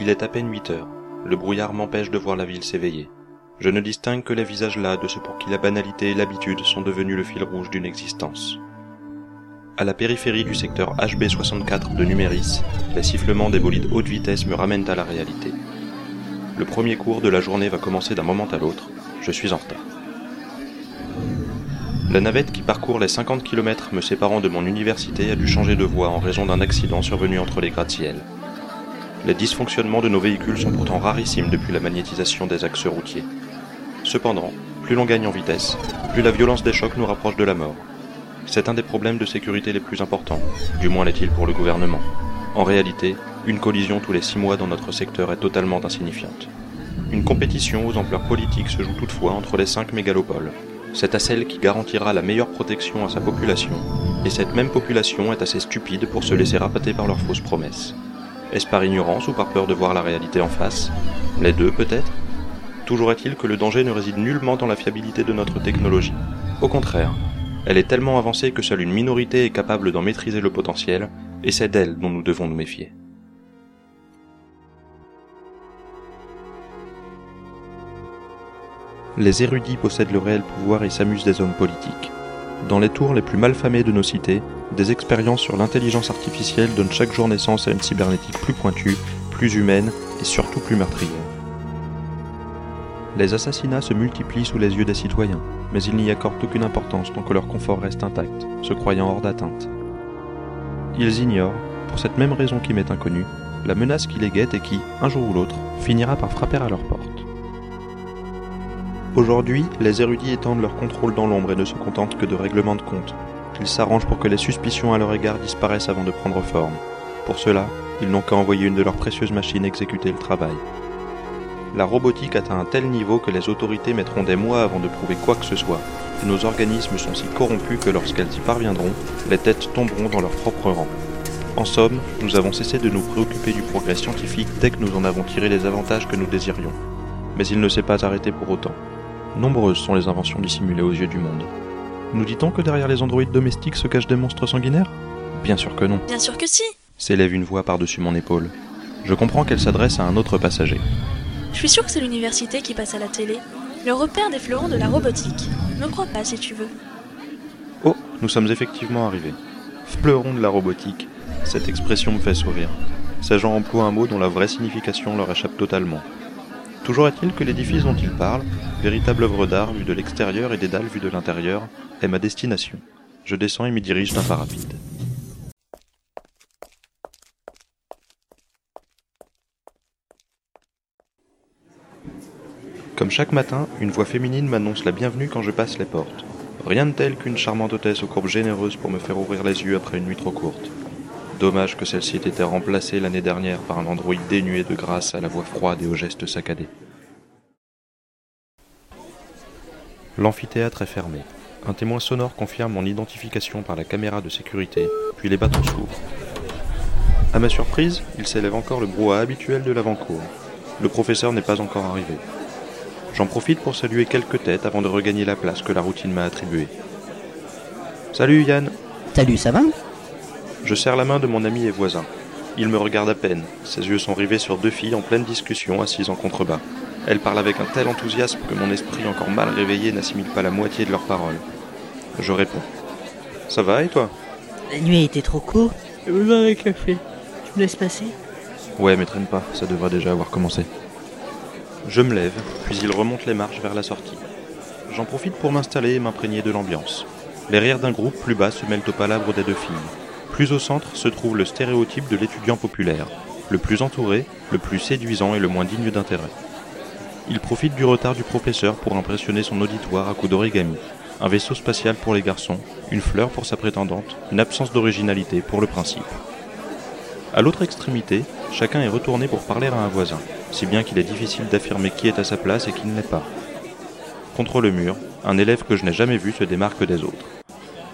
Il est à peine huit heures. Le brouillard m'empêche de voir la ville s'éveiller. Je ne distingue que les visages là de ceux pour qui la banalité et l'habitude sont devenus le fil rouge d'une existence. À la périphérie du secteur HB64 de Numéris, les sifflements des bolides haute vitesse me ramènent à la réalité. Le premier cours de la journée va commencer d'un moment à l'autre. Je suis en retard. La navette qui parcourt les 50 km me séparant de mon université a dû changer de voie en raison d'un accident survenu entre les gratte-ciel. Les dysfonctionnements de nos véhicules sont pourtant rarissimes depuis la magnétisation des axes routiers. Cependant, plus l'on gagne en vitesse, plus la violence des chocs nous rapproche de la mort. C'est un des problèmes de sécurité les plus importants, du moins l'est-il pour le gouvernement. En réalité, une collision tous les six mois dans notre secteur est totalement insignifiante. Une compétition aux ampleurs politiques se joue toutefois entre les cinq mégalopoles. C'est à celle qui garantira la meilleure protection à sa population, et cette même population est assez stupide pour se laisser rapater par leurs fausses promesses. Est-ce par ignorance ou par peur de voir la réalité en face? Les deux peut-être? Toujours est-il que le danger ne réside nullement dans la fiabilité de notre technologie. Au contraire, elle est tellement avancée que seule une minorité est capable d'en maîtriser le potentiel, et c'est d'elle dont nous devons nous méfier. Les érudits possèdent le réel pouvoir et s'amusent des hommes politiques. Dans les tours les plus malfamées de nos cités, des expériences sur l'intelligence artificielle donnent chaque jour naissance à une cybernétique plus pointue, plus humaine et surtout plus meurtrière. Les assassinats se multiplient sous les yeux des citoyens, mais ils n'y accordent aucune importance tant que leur confort reste intact, se croyant hors d'atteinte. Ils ignorent, pour cette même raison qui m'est inconnue, la menace qui les guette et qui, un jour ou l'autre, finira par frapper à leur porte. Aujourd'hui, les érudits étendent leur contrôle dans l'ombre et ne se contentent que de règlements de compte. Ils s'arrangent pour que les suspicions à leur égard disparaissent avant de prendre forme. Pour cela, ils n'ont qu'à envoyer une de leurs précieuses machines exécuter le travail. La robotique atteint un tel niveau que les autorités mettront des mois avant de prouver quoi que ce soit, et nos organismes sont si corrompus que lorsqu'elles y parviendront, les têtes tomberont dans leur propre rang. En somme, nous avons cessé de nous préoccuper du progrès scientifique dès que nous en avons tiré les avantages que nous désirions. Mais il ne s'est pas arrêté pour autant. Nombreuses sont les inventions dissimulées aux yeux du monde. Nous dit-on que derrière les androïdes domestiques se cachent des monstres sanguinaires? Bien sûr que non. Bien sûr que si S'élève une voix par-dessus mon épaule. Je comprends qu'elle s'adresse à un autre passager. Je suis sûr que c'est l'université qui passe à la télé. Le repère des fleurons de la robotique. Ne crois pas si tu veux. Oh, nous sommes effectivement arrivés. Fleurons de la robotique. Cette expression me fait sourire. Ces gens emploient un mot dont la vraie signification leur échappe totalement. Toujours est-il que l'édifice dont ils parlent, véritable œuvre d'art vue de l'extérieur et des dalles vues de l'intérieur, est ma destination. Je descends et m'y dirige d'un pas rapide. Comme chaque matin, une voix féminine m'annonce la bienvenue quand je passe les portes. Rien de tel qu'une charmante hôtesse aux courbes généreuses pour me faire ouvrir les yeux après une nuit trop courte. Dommage que celle-ci ait été remplacée l'année dernière par un androïde dénué de grâce à la voix froide et aux gestes saccadés. L'amphithéâtre est fermé. Un témoin sonore confirme mon identification par la caméra de sécurité, puis les bâtons s'ouvrent. À ma surprise, il s'élève encore le brouhaha habituel de l'avant-cour. Le professeur n'est pas encore arrivé. J'en profite pour saluer quelques têtes avant de regagner la place que la routine m'a attribuée. Salut Yann Salut, ça va? Je serre la main de mon ami et voisin. Il me regarde à peine. Ses yeux sont rivés sur deux filles en pleine discussion assises en contrebas. Elles parlent avec un tel enthousiasme que mon esprit encore mal réveillé n'assimile pas la moitié de leurs paroles. Je réponds. Ça va et toi? La nuit a été trop courte. J'ai besoin d'un café. Tu me laisses passer? Ouais, mais traîne pas, ça devrait déjà avoir commencé. Je me lève, puis il remonte les marches vers la sortie. J'en profite pour m'installer et m'imprégner de l'ambiance. Les rires d'un groupe plus bas se mêlent au palabre des deux filles. Plus au centre se trouve le stéréotype de l'étudiant populaire, le plus entouré, le plus séduisant et le moins digne d'intérêt. Il profite du retard du professeur pour impressionner son auditoire à coups d'origami, un vaisseau spatial pour les garçons, une fleur pour sa prétendante, une absence d'originalité pour le principe. À l'autre extrémité, chacun est retourné pour parler à un voisin, si bien qu'il est difficile d'affirmer qui est à sa place et qui ne l'est pas. Contre le mur, un élève que je n'ai jamais vu se démarque des autres.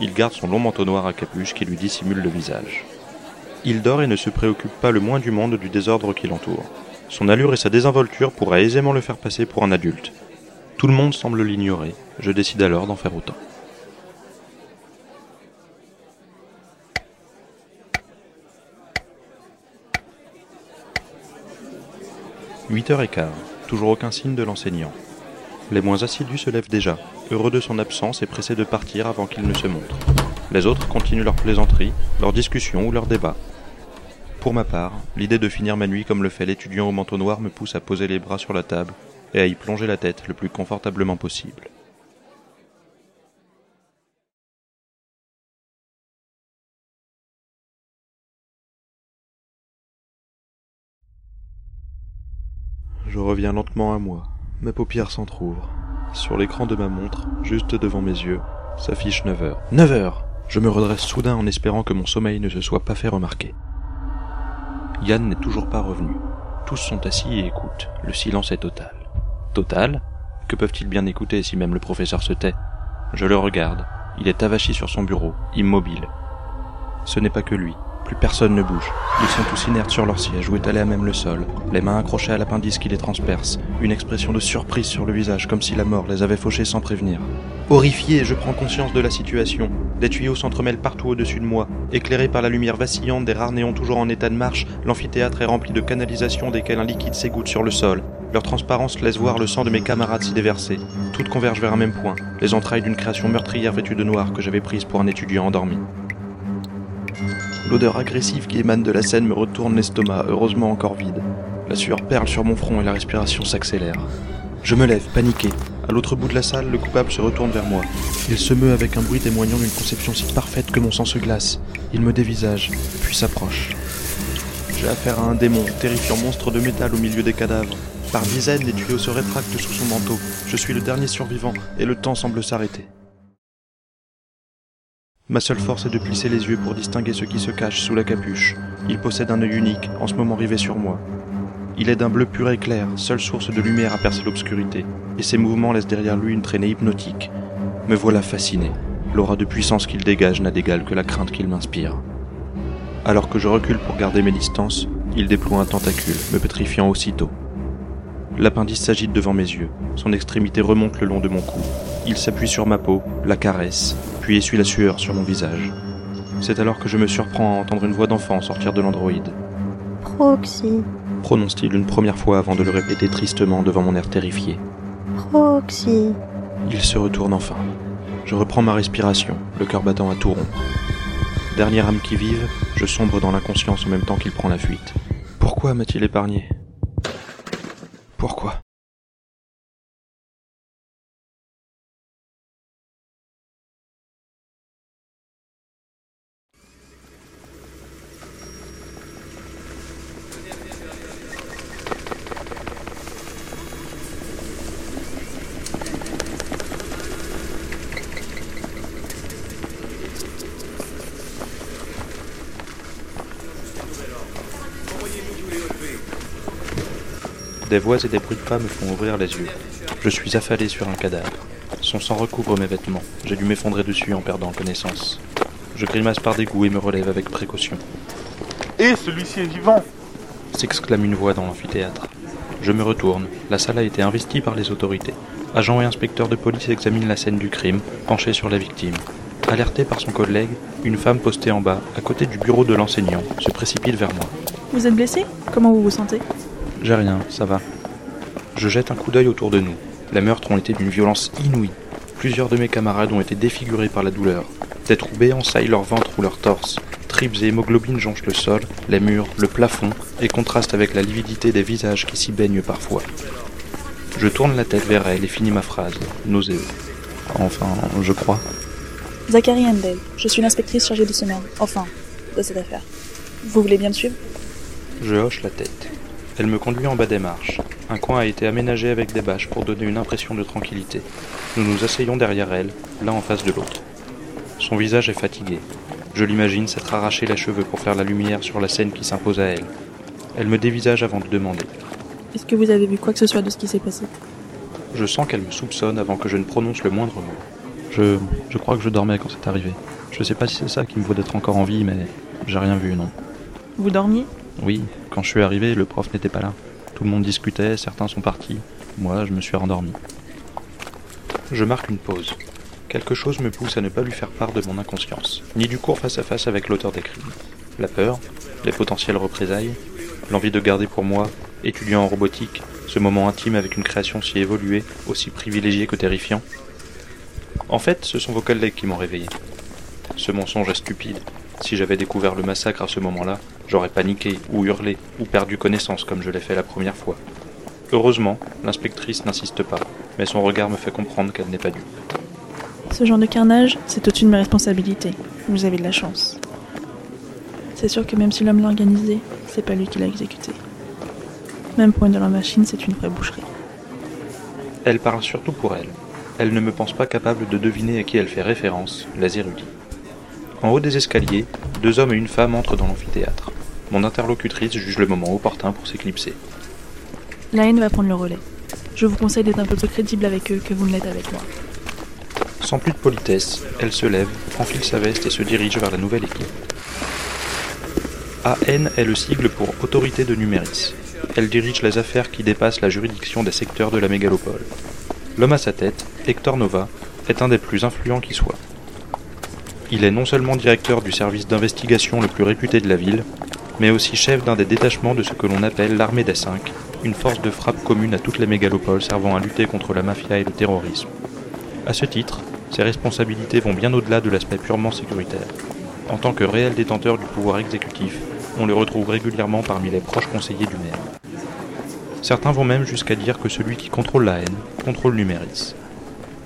Il garde son long manteau noir à capuche qui lui dissimule le visage. Il dort et ne se préoccupe pas le moins du monde du désordre qui l'entoure. Son allure et sa désinvolture pourraient aisément le faire passer pour un adulte. Tout le monde semble l'ignorer, je décide alors d'en faire autant. 8h15, toujours aucun signe de l'enseignant. Les moins assidus se lèvent déjà, heureux de son absence et pressés de partir avant qu'il ne se montre. Les autres continuent leurs plaisanteries, leurs discussions ou leurs débats. Pour ma part, l'idée de finir ma nuit comme le fait l'étudiant au manteau noir me pousse à poser les bras sur la table et à y plonger la tête le plus confortablement possible. Je reviens lentement à moi. Mes paupières s'entr'ouvrent. Sur l'écran de ma montre, juste devant mes yeux, s'affiche 9 heures. 9 heures Je me redresse soudain en espérant que mon sommeil ne se soit pas fait remarquer. Yann n'est toujours pas revenu. Tous sont assis et écoutent. Le silence est total. Total? Que peuvent-ils bien écouter si même le professeur se tait? Je le regarde. Il est avachi sur son bureau, immobile. Ce n'est pas que lui. Plus personne ne bouge. Ils sont tous inertes sur leur siège ou étalés à même le sol, les mains accrochées à l'appendice qui les transperce, une expression de surprise sur le visage comme si la mort les avait fauchés sans prévenir. Horrifié, je prends conscience de la situation. Des tuyaux s'entremêlent partout au-dessus de moi. Éclairé par la lumière vacillante des rares néons toujours en état de marche, l'amphithéâtre est rempli de canalisations desquelles un liquide s'égoutte sur le sol. Leur transparence laisse voir le sang de mes camarades s'y déverser. Toutes convergent vers un même point, les entrailles d'une création meurtrière vêtue de noir que j'avais prise pour un étudiant endormi. L'odeur agressive qui émane de la scène me retourne l'estomac, heureusement encore vide. La sueur perle sur mon front et la respiration s'accélère. Je me lève, paniqué. À l'autre bout de la salle, le coupable se retourne vers moi. Il se meut avec un bruit témoignant d'une conception si parfaite que mon sang se glace. Il me dévisage, puis s'approche. J'ai affaire à un démon, terrifiant monstre de métal au milieu des cadavres. Par dizaines, les tuyaux se rétractent sous son manteau. Je suis le dernier survivant, et le temps semble s'arrêter. Ma seule force est de plisser les yeux pour distinguer ce qui se cache sous la capuche. Il possède un œil unique, en ce moment rivé sur moi. Il est d'un bleu pur et clair, seule source de lumière à percer l'obscurité, et ses mouvements laissent derrière lui une traînée hypnotique. Me voilà fasciné. L'aura de puissance qu'il dégage n'a d'égal que la crainte qu'il m'inspire. Alors que je recule pour garder mes distances, il déploie un tentacule, me pétrifiant aussitôt. L'appendice s'agite devant mes yeux, son extrémité remonte le long de mon cou. Il s'appuie sur ma peau, la caresse, puis essuie la sueur sur mon visage. C'est alors que je me surprends à entendre une voix d'enfant sortir de l'androïde. Proxy, Prononce-t-il une première fois avant de le répéter tristement devant mon air terrifié. Proxy. Il se retourne enfin. Je reprends ma respiration, le cœur battant à tout rompre. Dernière âme qui vive, je sombre dans l'inconscience en même temps qu'il prend la fuite. Pourquoi m'a-t-il épargné Pourquoi Des voix et des bruits de pas me font ouvrir les yeux. Je suis affalé sur un cadavre. Son sang recouvre mes vêtements. J'ai dû m'effondrer dessus en perdant connaissance. Je grimace par dégoût et me relève avec précaution. Et celui-ci est vivant s'exclame une voix dans l'amphithéâtre. Je me retourne. La salle a été investie par les autorités. Agents et inspecteurs de police examinent la scène du crime, penchés sur la victime. Alertée par son collègue, une femme postée en bas, à côté du bureau de l'enseignant, se précipite vers moi. Vous êtes blessé? Comment vous vous sentez? J'ai rien, ça va. Je jette un coup d'œil autour de nous. Les meurtres ont été d'une violence inouïe. Plusieurs de mes camarades ont été défigurés par la douleur. Des trous béants saillent leur ventre ou leur torse. Tripes et hémoglobines jonchent le sol, les murs, le plafond, et contrastent avec la lividité des visages qui s'y baignent parfois. Je tourne la tête vers elle et finis ma phrase, nauséeux. Enfin, je crois. Zachary Handel, je suis l'inspectrice chargée de ce meurtre, enfin, de cette affaire. Vous voulez bien me suivre? Je hoche la tête. Elle me conduit en bas des marches. Un coin a été aménagé avec des bâches pour donner une impression de tranquillité. Nous nous asseyons derrière elle, l'un en face de l'autre. Son visage est fatigué. Je l'imagine s'être arraché les cheveux pour faire la lumière sur la scène qui s'impose à elle. Elle me dévisage avant de demander. Est-ce que vous avez vu quoi que ce soit de ce qui s'est passé? Je sens qu'elle me soupçonne avant que je ne prononce le moindre mot. Je, je crois que je dormais quand c'est arrivé. Je sais pas si c'est ça qui me vaut d'être encore en vie, mais j'ai rien vu, non. Vous dormiez? Oui, quand je suis arrivé, le prof n'était pas là. Tout le monde discutait, certains sont partis. Moi, je me suis rendormi. Je marque une pause. Quelque chose me pousse à ne pas lui faire part de mon inconscience, ni du cours face à face avec l'auteur des crimes. La peur, les potentielles représailles, l'envie de garder pour moi étudiant en robotique, ce moment intime avec une création si évoluée, aussi privilégiée que terrifiant. En fait, ce sont vos collègues qui m'ont réveillé. Ce mensonge est stupide. Si j'avais découvert le massacre à ce moment-là, j'aurais paniqué, ou hurlé, ou perdu connaissance comme je l'ai fait la première fois. Heureusement, l'inspectrice n'insiste pas, mais son regard me fait comprendre qu'elle n'est pas dupe. Ce genre de carnage, c'est au-dessus de mes responsabilités. Vous avez de la chance. C'est sûr que même si l'homme l'a organisé, c'est pas lui qui l'a exécuté. Même pour une de leurs machines, c'est une vraie boucherie. Elle parle surtout pour elle. Elle ne me pense pas capable de deviner à qui elle fait référence, les érudits. En haut des escaliers, deux hommes et une femme entrent dans l'amphithéâtre. Mon interlocutrice juge le moment opportun pour s'éclipser. La haine va prendre le relais. Je vous conseille d'être un peu plus crédible avec eux que vous ne l'êtes avec moi. Sans plus de politesse, elle se lève, enfile sa veste et se dirige vers la nouvelle équipe. AN est le sigle pour Autorité de Numéris. Elle dirige les affaires qui dépassent la juridiction des secteurs de la mégalopole. L'homme à sa tête, Hector Nova, est un des plus influents qui soit. Il est non seulement directeur du service d'investigation le plus réputé de la ville, mais aussi chef d'un des détachements de ce que l'on appelle l'armée des cinq, une force de frappe commune à toutes les mégalopoles servant à lutter contre la mafia et le terrorisme. À ce titre, ses responsabilités vont bien au-delà de l'aspect purement sécuritaire. En tant que réel détenteur du pouvoir exécutif, on le retrouve régulièrement parmi les proches conseillers du maire. Certains vont même jusqu'à dire que celui qui contrôle la haine contrôle Numéris.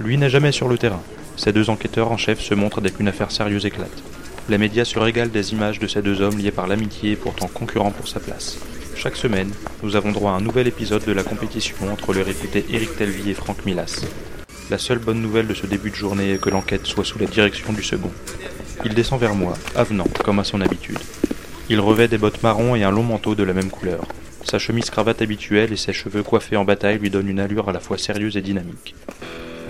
Lui n'est jamais sur le terrain. Ces deux enquêteurs en chef se montrent dès qu'une affaire sérieuse éclate. Les médias se régalent des images de ces deux hommes liés par l'amitié et pourtant concurrents pour sa place. Chaque semaine, nous avons droit à un nouvel épisode de la compétition entre le réputé Eric Telvy et Franck Milas. La seule bonne nouvelle de ce début de journée est que l'enquête soit sous la direction du second. Il descend vers moi, avenant, comme à son habitude. Il revêt des bottes marron et un long manteau de la même couleur. Sa chemise cravate habituelle et ses cheveux coiffés en bataille lui donnent une allure à la fois sérieuse et dynamique.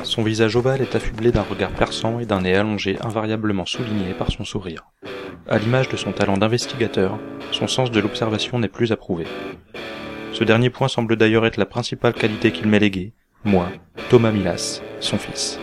Son visage ovale est affublé d'un regard perçant et d'un nez allongé invariablement souligné par son sourire. À l'image de son talent d'investigateur, son sens de l'observation n'est plus approuvé. Ce dernier point semble d'ailleurs être la principale qualité qu'il m'ait léguée, moi, Thomas Milas, son fils.